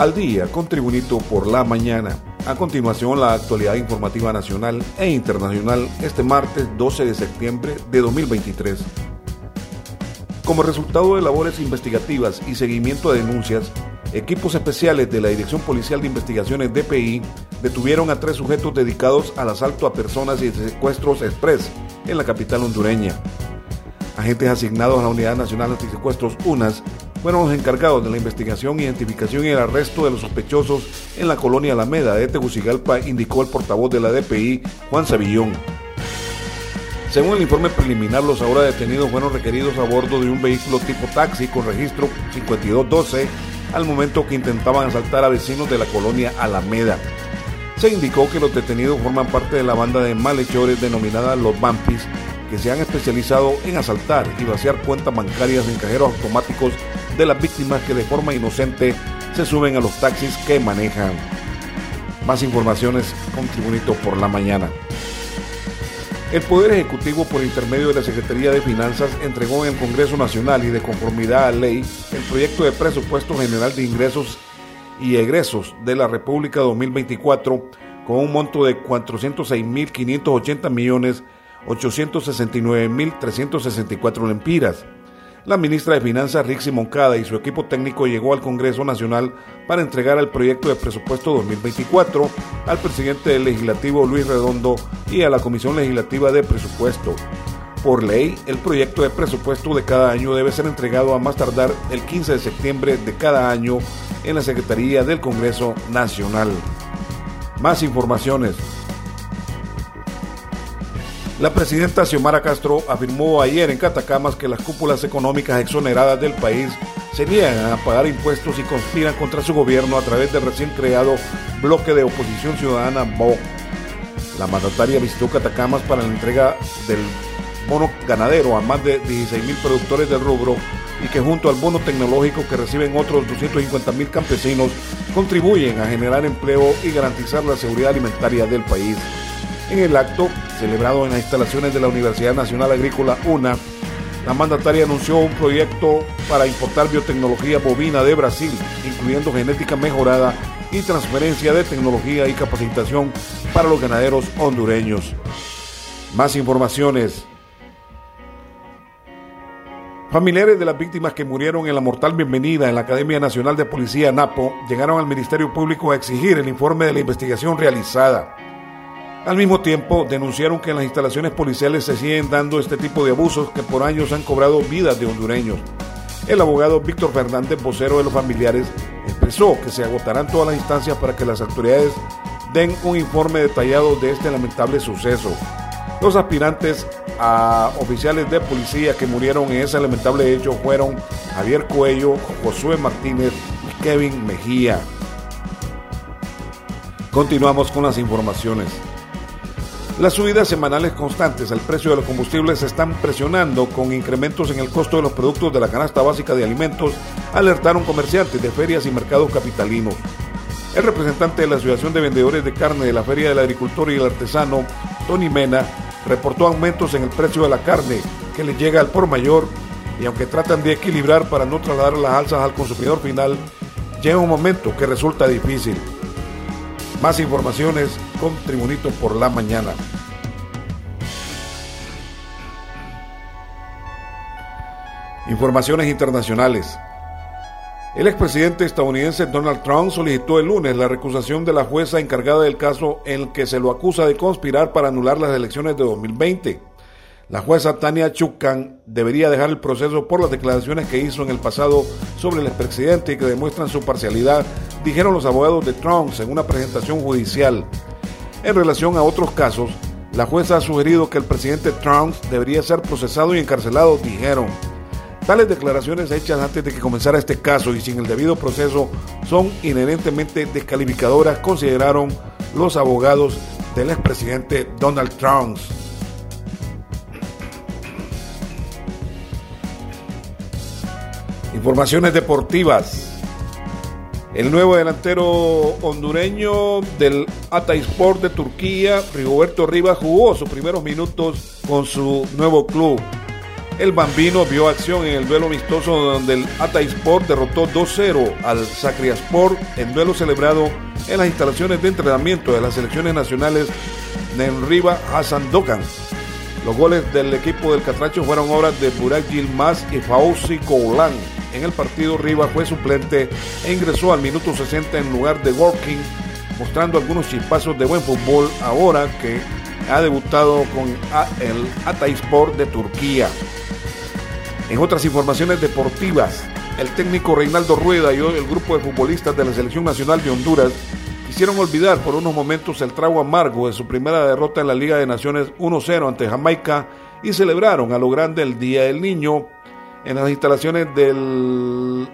al día con Tribunito por la mañana. A continuación, la actualidad informativa nacional e internacional este martes 12 de septiembre de 2023. Como resultado de labores investigativas y seguimiento a denuncias, equipos especiales de la Dirección Policial de Investigaciones DPI detuvieron a tres sujetos dedicados al asalto a personas y secuestros express en la capital hondureña. Agentes asignados a la Unidad Nacional Antisecuestros UNAS fueron los encargados de la investigación, identificación y el arresto de los sospechosos en la colonia Alameda de Tegucigalpa, indicó el portavoz de la DPI, Juan Savillón. Según el informe preliminar, los ahora detenidos fueron requeridos a bordo de un vehículo tipo taxi con registro 5212 al momento que intentaban asaltar a vecinos de la colonia Alameda. Se indicó que los detenidos forman parte de la banda de malhechores denominada Los Vampis, que se han especializado en asaltar y vaciar cuentas bancarias en cajeros automáticos de las víctimas que de forma inocente se suben a los taxis que manejan. Más informaciones con Tribunito por la mañana. El Poder Ejecutivo, por intermedio de la Secretaría de Finanzas, entregó en el Congreso Nacional y de conformidad a ley el proyecto de presupuesto general de ingresos y egresos de la República 2024 con un monto de 406.580 millones 869.364 lempiras. La ministra de Finanzas, Rixi Moncada, y su equipo técnico llegó al Congreso Nacional para entregar el proyecto de presupuesto 2024 al presidente del Legislativo, Luis Redondo, y a la Comisión Legislativa de Presupuesto. Por ley, el proyecto de presupuesto de cada año debe ser entregado a más tardar el 15 de septiembre de cada año en la Secretaría del Congreso Nacional. Más informaciones. La presidenta Xiomara Castro afirmó ayer en Catacamas que las cúpulas económicas exoneradas del país se niegan a pagar impuestos y conspiran contra su gobierno a través del recién creado bloque de oposición ciudadana BO. La mandataria visitó Catacamas para la entrega del bono ganadero a más de 16 mil productores del rubro y que junto al bono tecnológico que reciben otros 250 mil campesinos contribuyen a generar empleo y garantizar la seguridad alimentaria del país. En el acto, celebrado en las instalaciones de la Universidad Nacional Agrícola UNA, la mandataria anunció un proyecto para importar biotecnología bovina de Brasil, incluyendo genética mejorada y transferencia de tecnología y capacitación para los ganaderos hondureños. Más informaciones. Familiares de las víctimas que murieron en la mortal bienvenida en la Academia Nacional de Policía NAPO llegaron al Ministerio Público a exigir el informe de la investigación realizada. Al mismo tiempo, denunciaron que en las instalaciones policiales se siguen dando este tipo de abusos que por años han cobrado vidas de hondureños. El abogado Víctor Fernández, vocero de los familiares, expresó que se agotarán todas las instancias para que las autoridades den un informe detallado de este lamentable suceso. Los aspirantes a oficiales de policía que murieron en ese lamentable hecho fueron Javier Cuello, Josué Martínez y Kevin Mejía. Continuamos con las informaciones. Las subidas semanales constantes al precio de los combustibles están presionando con incrementos en el costo de los productos de la canasta básica de alimentos, alertaron comerciantes de ferias y mercados capitalinos. El representante de la Asociación de Vendedores de Carne de la Feria del Agricultor y el Artesano, Tony Mena, reportó aumentos en el precio de la carne que le llega al por mayor y aunque tratan de equilibrar para no trasladar las alzas al consumidor final, llega un momento que resulta difícil. Más informaciones con Tribunito por la mañana. Informaciones internacionales. El expresidente estadounidense Donald Trump solicitó el lunes la recusación de la jueza encargada del caso en el que se lo acusa de conspirar para anular las elecciones de 2020. La jueza Tania Chukan debería dejar el proceso por las declaraciones que hizo en el pasado sobre el expresidente y que demuestran su parcialidad, dijeron los abogados de Trump en una presentación judicial. En relación a otros casos, la jueza ha sugerido que el presidente Trump debería ser procesado y encarcelado, dijeron. Tales declaraciones hechas antes de que comenzara este caso y sin el debido proceso son inherentemente descalificadoras, consideraron los abogados del expresidente Donald Trump. Informaciones deportivas. El nuevo delantero hondureño del Atasport de Turquía, Rigoberto Rivas, jugó sus primeros minutos con su nuevo club. El Bambino vio acción en el duelo amistoso donde el Ata Sport derrotó 2-0 al Sport en duelo celebrado en las instalaciones de entrenamiento de las selecciones nacionales Nenriba Hassan Dokan. Los goles del equipo del Catracho fueron obras de Burak Yilmaz y Fauzi Koulan. En el partido, Riva fue suplente e ingresó al minuto 60 en lugar de Working, mostrando algunos chispazos de buen fútbol ahora que ha debutado con el Atayspor de Turquía. En otras informaciones deportivas, el técnico Reinaldo Rueda y el grupo de futbolistas de la Selección Nacional de Honduras quisieron olvidar por unos momentos el trago amargo de su primera derrota en la Liga de Naciones 1-0 ante Jamaica y celebraron a lo grande el Día del Niño en las instalaciones de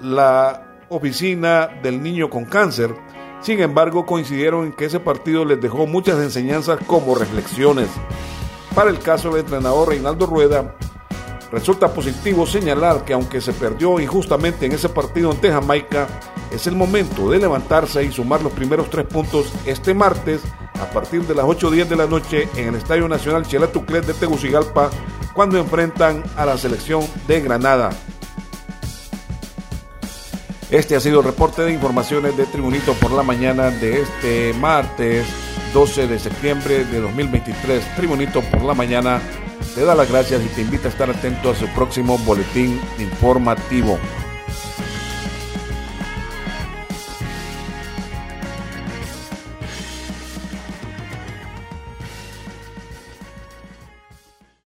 la oficina del niño con cáncer. Sin embargo, coincidieron en que ese partido les dejó muchas enseñanzas como reflexiones. Para el caso del entrenador Reinaldo Rueda, Resulta positivo señalar que aunque se perdió injustamente en ese partido ante Jamaica, es el momento de levantarse y sumar los primeros tres puntos este martes a partir de las 8.10 de la noche en el Estadio Nacional Chelatuclet de Tegucigalpa cuando enfrentan a la selección de Granada. Este ha sido el reporte de informaciones de Tribunito por la mañana de este martes 12 de septiembre de 2023. Tribunito por la mañana te da las gracias y te invita a estar atento a su próximo boletín informativo.